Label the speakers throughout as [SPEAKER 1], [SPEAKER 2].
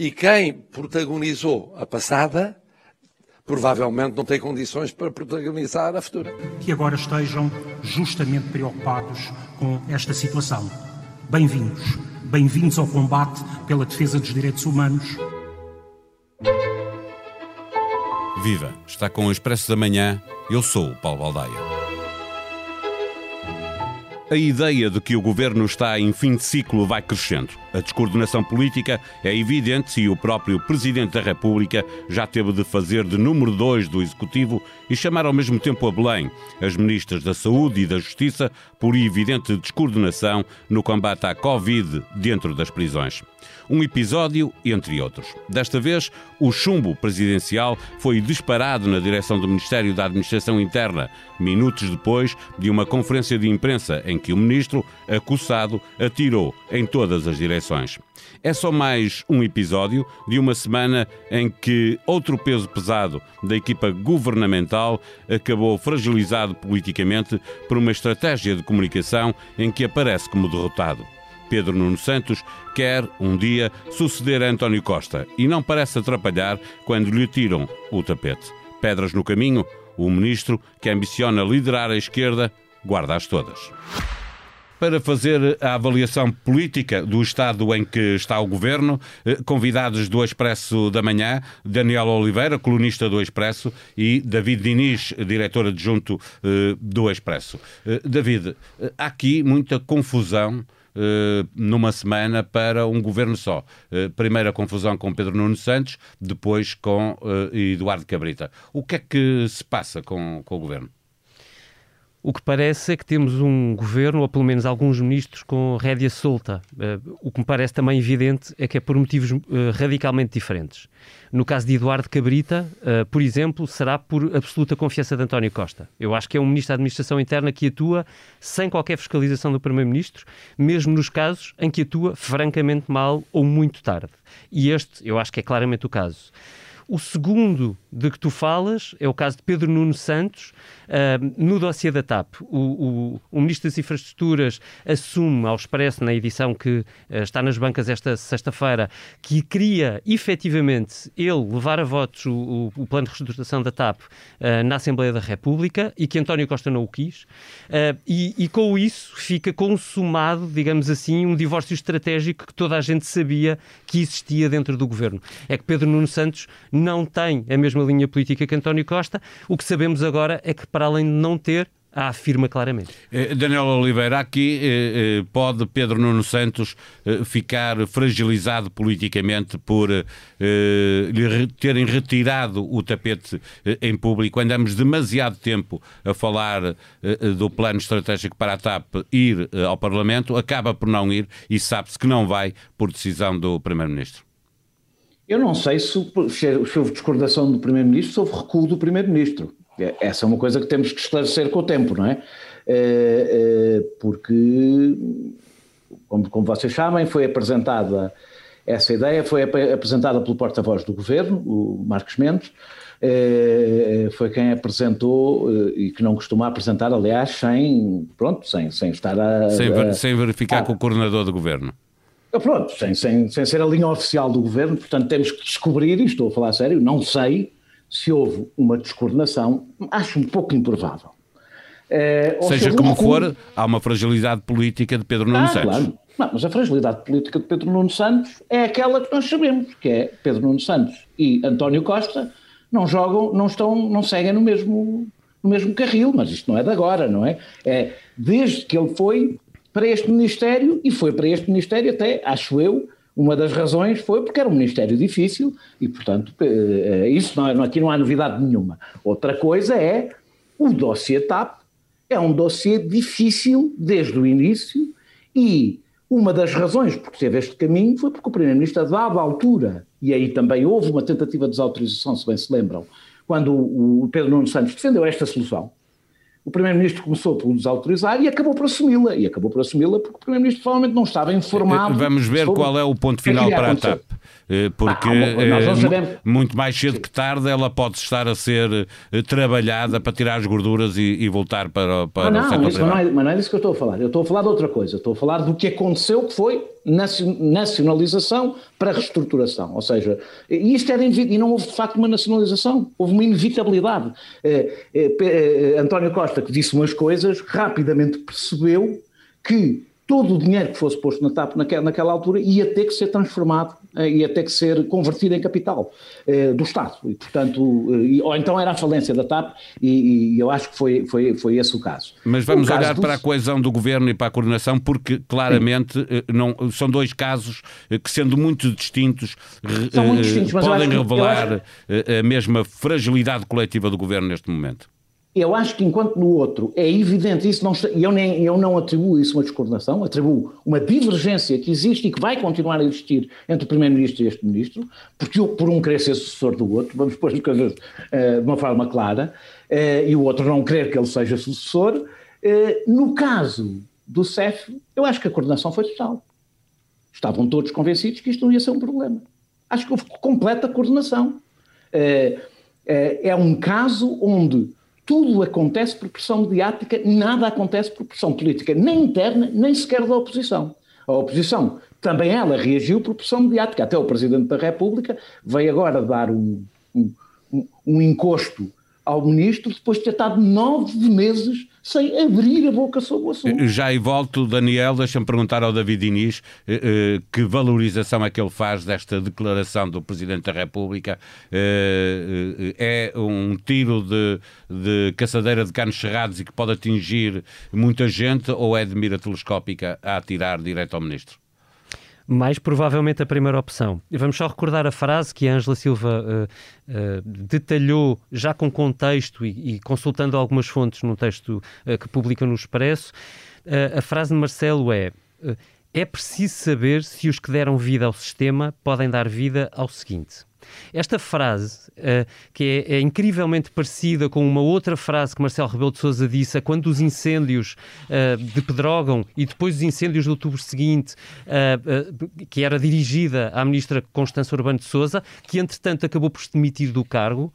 [SPEAKER 1] E quem protagonizou a passada provavelmente não tem condições para protagonizar a futura.
[SPEAKER 2] Que agora estejam justamente preocupados com esta situação. Bem-vindos. Bem-vindos ao combate pela defesa dos direitos humanos.
[SPEAKER 3] Viva! Está com o Expresso da Manhã. Eu sou o Paulo Baldaia. A ideia de que o governo está em fim de ciclo vai crescendo. A descoordenação política é evidente e o próprio Presidente da República já teve de fazer de número dois do Executivo e chamar ao mesmo tempo a Belém as ministras da Saúde e da Justiça por evidente descoordenação no combate à Covid dentro das prisões. Um episódio, entre outros. Desta vez, o chumbo presidencial foi disparado na direção do Ministério da Administração Interna, minutos depois de uma conferência de imprensa em que o ministro, acusado, atirou em todas as direções. É só mais um episódio de uma semana em que outro peso pesado da equipa governamental acabou fragilizado politicamente por uma estratégia de comunicação em que aparece como derrotado. Pedro Nuno Santos quer, um dia, suceder a António Costa e não parece atrapalhar quando lhe tiram o tapete. Pedras no caminho, o ministro, que ambiciona liderar a esquerda, guarda-as todas. Para fazer a avaliação política do estado em que está o governo, eh, convidados do Expresso da Manhã, Daniel Oliveira, colunista do Expresso, e David Diniz, diretor adjunto eh, do Expresso. Eh, David, há aqui muita confusão numa semana para um governo só. Eh, primeira confusão com Pedro Nuno Santos, depois com eh, Eduardo Cabrita. O que é que se passa com, com o governo?
[SPEAKER 4] O que parece é que temos um governo, ou pelo menos alguns ministros, com rédea solta. Uh, o que me parece também evidente é que é por motivos uh, radicalmente diferentes. No caso de Eduardo Cabrita, uh, por exemplo, será por absoluta confiança de António Costa. Eu acho que é um ministro da Administração Interna que atua sem qualquer fiscalização do Primeiro-Ministro, mesmo nos casos em que atua francamente mal ou muito tarde. E este, eu acho que é claramente o caso. O segundo de que tu falas é o caso de Pedro Nuno Santos, uh, no dossiê da TAP. O, o, o, Ministro das Infraestruturas assume ao expresso, na edição que uh, está nas bancas esta sexta-feira, que queria efetivamente ele levar a votos o, o plano de reestruturação da TAP uh, na Assembleia da República e que António Costa não o quis. E, e com isso fica consumado, digamos assim, um divórcio estratégico que toda a gente sabia que existia dentro do governo. É que Pedro Nuno Santos não tem a mesma linha política que António Costa. O que sabemos agora é que, para além de não ter, a afirma claramente.
[SPEAKER 3] Eh, Daniel Oliveira, aqui eh, eh, pode Pedro Nuno Santos ficar fragilizado politicamente por lhe terem retirado o tapete em público. Andamos demasiado tempo a falar do plano estratégico para a TAP ir ao Parlamento, acaba por não ir e sabe-se que não vai por decisão do Primeiro-Ministro.
[SPEAKER 5] Eu não sei se, se houve discordação do Primeiro-Ministro, se houve recuo do Primeiro-Ministro. É, essa é uma coisa que temos que esclarecer com o tempo, não é? é, é porque, como, como vocês sabem, foi apresentada essa ideia, foi apresentada pelo porta-voz do Governo, o Marcos Mendes, é, foi quem apresentou e que não costuma apresentar, aliás, sem, pronto, sem, sem estar a...
[SPEAKER 3] Sem, a, sem verificar a, com o coordenador do Governo.
[SPEAKER 5] Ah, pronto, sem, sem, sem ser a linha oficial do governo, portanto temos que descobrir, e estou a falar sério, não sei se houve uma descoordenação, acho um pouco improvável.
[SPEAKER 3] É, Seja como for, há uma fragilidade política de Pedro Nuno ah, Santos. Claro.
[SPEAKER 5] Não, mas a fragilidade política de Pedro Nuno Santos é aquela que nós sabemos, que é Pedro Nuno Santos e António Costa não jogam, não estão, não seguem no mesmo, no mesmo carril, mas isto não é de agora, não é? É desde que ele foi para este Ministério e foi para este Ministério até, acho eu, uma das razões foi porque era um Ministério difícil e, portanto, eh, isso não, aqui não há novidade nenhuma. Outra coisa é o dossiê TAP, é um dossiê difícil desde o início e uma das razões por que teve este caminho foi porque o Primeiro-Ministro, a dada altura, e aí também houve uma tentativa de desautorização, se bem se lembram, quando o Pedro Nuno Santos defendeu esta solução, o Primeiro-Ministro começou por desautorizar e acabou por assumi-la. E acabou por assumi-la porque o Primeiro-Ministro provavelmente não estava informado.
[SPEAKER 3] Vamos ver qual é o ponto final para a TAP. Eh, porque ah, muito mais cedo que tarde ela pode estar a ser eh, trabalhada para tirar as gorduras e, e voltar para, para
[SPEAKER 5] ah, não, o setor isso, não é, mas não é disso que eu estou a falar. Eu estou a falar de outra coisa. estou a falar do que aconteceu, que foi nacionalização para reestruturação. Ou seja, isto era e não houve de facto uma nacionalização, houve uma inevitabilidade. Eh, eh, eh, António Costa, que disse umas coisas, rapidamente percebeu que todo o dinheiro que fosse posto na TAP naquela, naquela altura ia ter que ser transformado, eh, ia ter que ser convertido em capital eh, do Estado. E, portanto, eh, ou então era a falência da TAP, e, e eu acho que foi, foi, foi esse o caso.
[SPEAKER 3] Mas vamos
[SPEAKER 5] o
[SPEAKER 3] olhar para a coesão do governo e para a coordenação, porque claramente não, são dois casos que, sendo muito distintos,
[SPEAKER 5] muito distintos
[SPEAKER 3] podem revelar acho... a mesma fragilidade coletiva do governo neste momento.
[SPEAKER 5] Eu acho que enquanto no outro é evidente isso, não, eu, nem, eu não atribuo isso uma descoordenação, atribuo uma divergência que existe e que vai continuar a existir entre o Primeiro-Ministro e este Ministro, porque por um querer ser sucessor do outro, vamos pôr as coisas uh, de uma forma clara, uh, e o outro não querer que ele seja sucessor, uh, no caso do CEF, eu acho que a coordenação foi total. Estavam todos convencidos que isto não ia ser um problema. Acho que houve completa coordenação. é um caso onde tudo acontece por pressão mediática, nada acontece por pressão política, nem interna, nem sequer da oposição. A oposição também ela reagiu por pressão mediática. Até o Presidente da República veio agora dar um, um, um encosto ao Ministro depois de ter estado nove meses sem abrir a boca sobre o assunto.
[SPEAKER 3] Já e volto, Daniel, deixa-me perguntar ao David Inês eh, eh, que valorização é que ele faz desta declaração do Presidente da República. Eh, é um tiro de, de caçadeira de canos cerrados e que pode atingir muita gente ou é de mira telescópica a atirar direto ao Ministro?
[SPEAKER 4] Mais provavelmente a primeira opção. Vamos só recordar a frase que a Ângela Silva uh, uh, detalhou, já com contexto e, e, consultando algumas fontes num texto uh, que publica no Expresso. a frase de Marcelo é: É preciso saber se os que deram vida ao sistema podem dar vida ao seguinte. Esta frase, uh, que é, é, incrivelmente parecida com uma outra frase que Marcelo Rebelo de Sousa disse quando os incêndios uh, de Pedrógão e depois os incêndios de outubro seguinte, uh, que era dirigida à ministra Constança Urbano de Sousa, que entretanto acabou por se demitir do cargo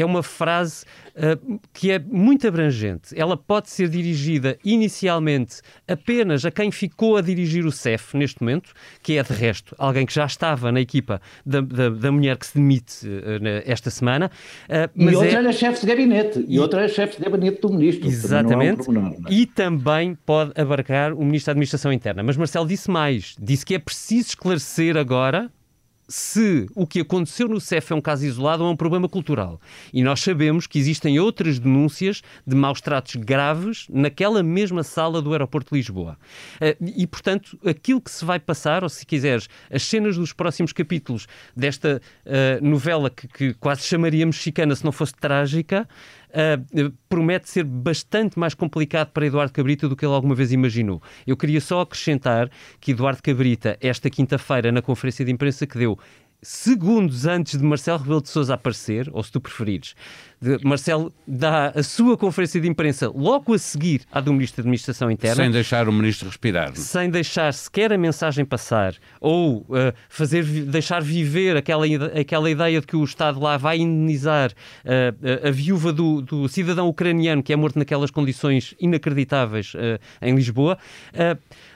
[SPEAKER 4] é uma frase uh, que é muito abrangente. Ela pode ser dirigida inicialmente apenas a quem ficou a dirigir o CEF neste momento, que é de resto alguém que já estava na equipa da, da, da mulher que se demite uh, esta semana.
[SPEAKER 5] Uh, e outra é... era chefe de gabinete, e, e outra era chefe de gabinete do ministro.
[SPEAKER 4] Exatamente. É um e também pode abarcar o ministro da Administração Interna. Mas Marcelo disse mais, disse que é preciso esclarecer agora se o que aconteceu no CEF é um caso isolado ou é um problema cultural. E nós sabemos que existem outras denúncias de maus tratos graves naquela mesma sala do aeroporto de Lisboa. Eh, e, portanto, aquilo que se vai passar, ou se quiseres, as cenas dos próximos capítulos desta uh, novela que, que quase chamaria mexicana se não fosse trágica, uh, promete ser bastante mais complicado para Eduardo Cabrita do que ele alguma vez imaginou. Eu queria só acrescentar que Eduardo Cabrita, esta quinta-feira, na conferência de imprensa que deu, segundos antes de Marcelo Rebelo de Sousa aparecer, ou se tu preferires, Marcelo dá a sua conferência de imprensa logo a seguir à do Ministro da Administração Interna.
[SPEAKER 3] Sem deixar o Ministro respirar.
[SPEAKER 4] Sem deixar sequer a mensagem passar ou uh, fazer, deixar viver aquela, aquela ideia de que o Estado lá vai indenizar uh, a viúva do, do, cidadão ucraniano que é morto naquelas condições inacreditáveis uh, em Lisboa.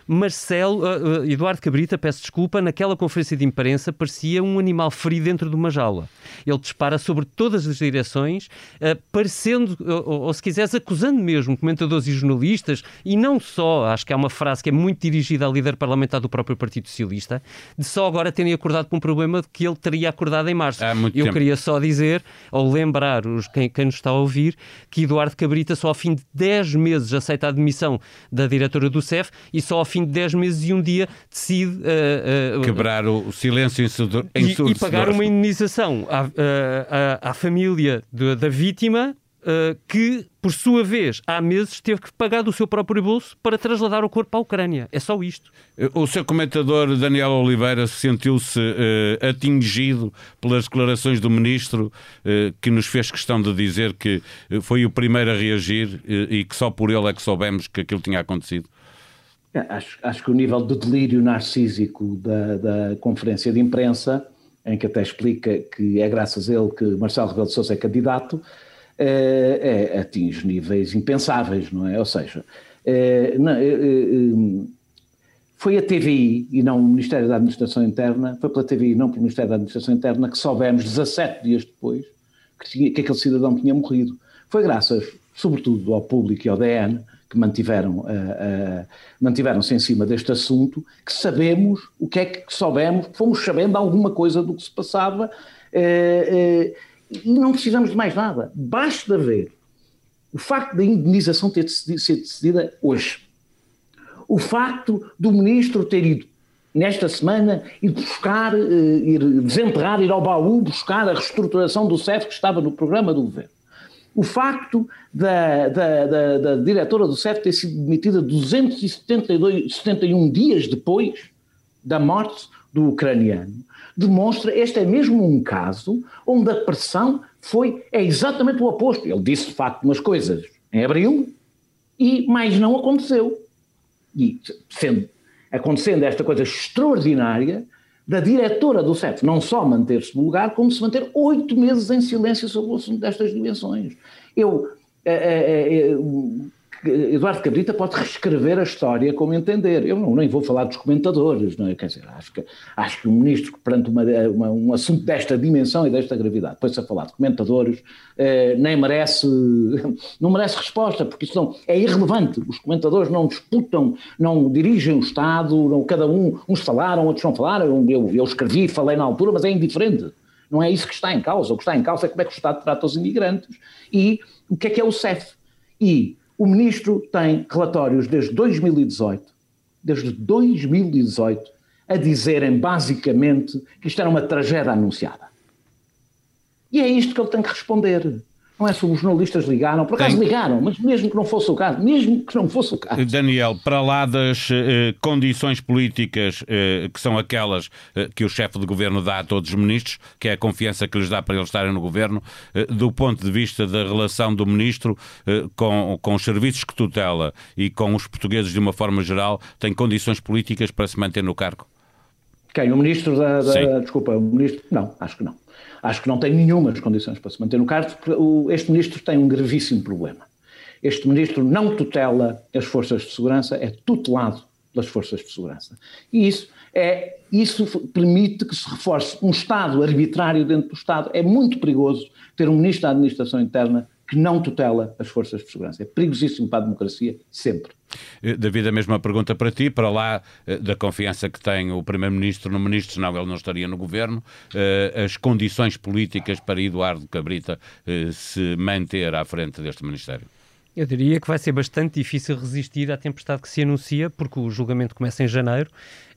[SPEAKER 4] Marcelo, uh, Eduardo Cabrita, peço desculpa, naquela conferência de imprensa parecia um animal ferido dentro de uma jaula. Ele dispara sobre todas as direções, uh, parecendo, ou, ou, se quiseres, acusando mesmo comentadores e jornalistas, e não só, acho que há uma frase que é muito dirigida ao líder parlamentar do próprio Partido Socialista, de só agora terem acordado com um problema que ele teria acordado em março. Eu
[SPEAKER 3] tempo.
[SPEAKER 4] queria só dizer, ou lembrar os, quem, quem nos está a ouvir, que Eduardo Cabrita só ao fim de 10 meses aceita a admissão da diretora do CEF e só ao fim de 10 meses e um dia decide uh,
[SPEAKER 3] uh, quebrar o silêncio ensurdecedor
[SPEAKER 4] e, e pagar uma indenização à, à, à família de, da vítima Uh, que, por sua vez, há meses teve que pagar do seu próprio bolso para trasladar o corpo à Ucrânia. É só isto.
[SPEAKER 3] O seu comentador, Daniel Oliveira, sentiu-se uh, atingido pelas declarações do ministro, uh, que nos fez questão de dizer que foi o primeiro a reagir e que só por ele é que soubemos que aquilo tinha acontecido.
[SPEAKER 5] Acho, acho que o nível de delírio narcísico da, da conferência de imprensa, em que até explica que é graças a ele que Marcelo Rebelo de Sousa é candidato, é, é, atinge níveis impensáveis, não é? Ou seja, é, não, é, foi a TVI e não o Ministério da Administração Interna, foi pela TVI e não pelo Ministério da Administração Interna que soubemos 17 dias depois que, tinha, que aquele cidadão tinha morrido. Foi graças, sobretudo, ao público e ao DN, que mantiveram, uh, uh, mantiveram-se em cima deste assunto, que sabemos o que é que soubemos, fomos sabendo alguma coisa do que se passava uh, e não precisamos de mais nada. Basta ver o facto da indenização ter de ser decidida hoje o facto do ministro ter ido nesta semana ir buscar, ir desenterrar, ir ao baú buscar a reestruturação do CEF que estava no programa do governo. O facto da, da, da, da diretora do CEF ter sido demitida 271 dias depois da morte do ucraniano demonstra este é mesmo um caso onde a pressão foi é exatamente o oposto. Ele disse de facto umas coisas em abril e mais não aconteceu e sendo, acontecendo esta coisa extraordinária da diretora do CEF não só manter-se no lugar, como se manter oito meses em silêncio sobre o assunto destas dimensões. Eu, é, é, Eduardo Cabrita pode reescrever a história como entender. Eu não, nem vou falar dos comentadores, não é? Quer dizer, acho que, acho que um ministro perante uma, uma, um assunto desta dimensão e desta gravidade, depois a falar de comentadores, eh, nem merece, não merece resposta, porque isso não, é irrelevante. Os comentadores não disputam, não dirigem o Estado, não, cada um, uns falaram, outros não falaram, eu, eu escrevi, falei na altura, mas é indiferente. Não é isso que está em causa. O que está em causa é como é que o Estado trata os imigrantes e o que é que é o CEF. E o ministro tem relatórios desde 2018, desde 2018, a dizerem basicamente que isto era uma tragédia anunciada. E é isto que ele tem que responder. Não é se os jornalistas ligaram, por acaso Tem... ligaram, mas mesmo que não fosse o caso, mesmo que não fosse o caso.
[SPEAKER 3] Daniel, para lá das eh, condições políticas eh, que são aquelas eh, que o chefe de governo dá a todos os ministros, que é a confiança que lhes dá para eles estarem no governo, eh, do ponto de vista da relação do ministro eh, com, com os serviços que tutela e com os portugueses de uma forma geral, tem condições políticas para se manter no cargo?
[SPEAKER 5] Quem? O ministro da. da desculpa, o ministro. Não, acho que não. Acho que não tem nenhumas condições para se manter no cargo, porque este ministro tem um gravíssimo problema. Este ministro não tutela as forças de segurança, é tutelado pelas forças de segurança. E isso, é, isso permite que se reforce um Estado arbitrário dentro do Estado. É muito perigoso ter um ministro da Administração Interna que não tutela as forças de segurança. É perigosíssimo para a democracia, sempre.
[SPEAKER 3] Eh, David, a mesma pergunta para ti, para lá eh, da confiança que tem o Primeiro-Ministro no Ministro, senão ele não estaria no Governo, eh, as condições políticas para Eduardo Cabrita se manter à frente deste Ministério?
[SPEAKER 4] Eu diria que vai ser bastante difícil resistir à tempestade que se anuncia, porque o julgamento começa em janeiro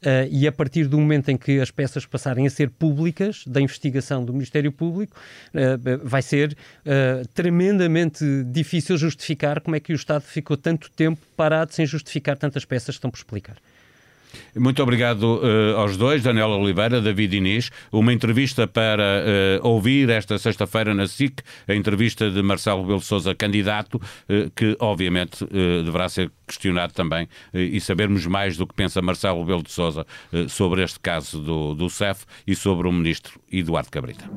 [SPEAKER 4] uh, e a partir do momento em que as peças passarem a ser públicas, da investigação do Ministério Público, uh, vai ser uh, tremendamente difícil justificar como é que o Estado ficou tanto tempo parado sem justificar tantas peças que estão por explicar.
[SPEAKER 3] Muito obrigado uh, aos dois, Daniel Oliveira, David Inês. Uma entrevista para uh, ouvir esta sexta-feira na SIC, a entrevista de Marcelo Rebelo de Sousa, candidato, uh, que obviamente deverá ser questionado também e sabermos mais do que pensa Marcelo Rebelo de Sousa sobre este caso do, do CEF e sobre o ministro Eduardo Cabrita.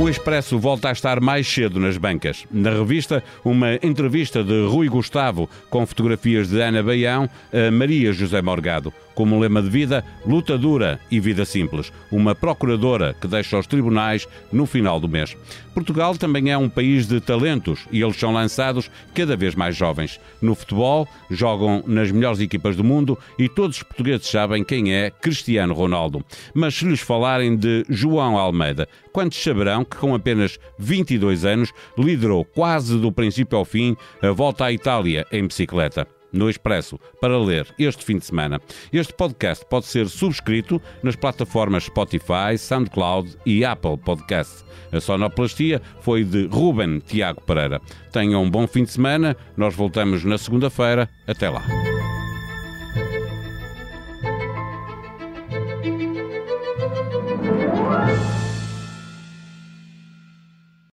[SPEAKER 3] O Expresso volta a estar mais cedo nas bancas. Na revista, uma entrevista de Rui Gustavo com fotografias de Ana Baião a Maria José Morgado como lema de vida, luta dura e vida simples. Uma procuradora que deixa os tribunais no final do mês. Portugal também é um país de talentos e eles são lançados cada vez mais jovens. No futebol, jogam nas melhores equipas do mundo e todos os portugueses sabem quem é Cristiano Ronaldo. Mas se lhes falarem de João Almeida, quantos saberão que com apenas 22 anos liderou quase do princípio ao fim a volta à Itália em bicicleta? no Expresso para ler este fim de semana. Este podcast pode ser subscrito nas plataformas Spotify, SoundCloud e Apple Podcasts. A sonoplastia foi de Ruben Tiago Pereira. Tenham um bom fim de semana. Nós voltamos na segunda-feira. Até lá.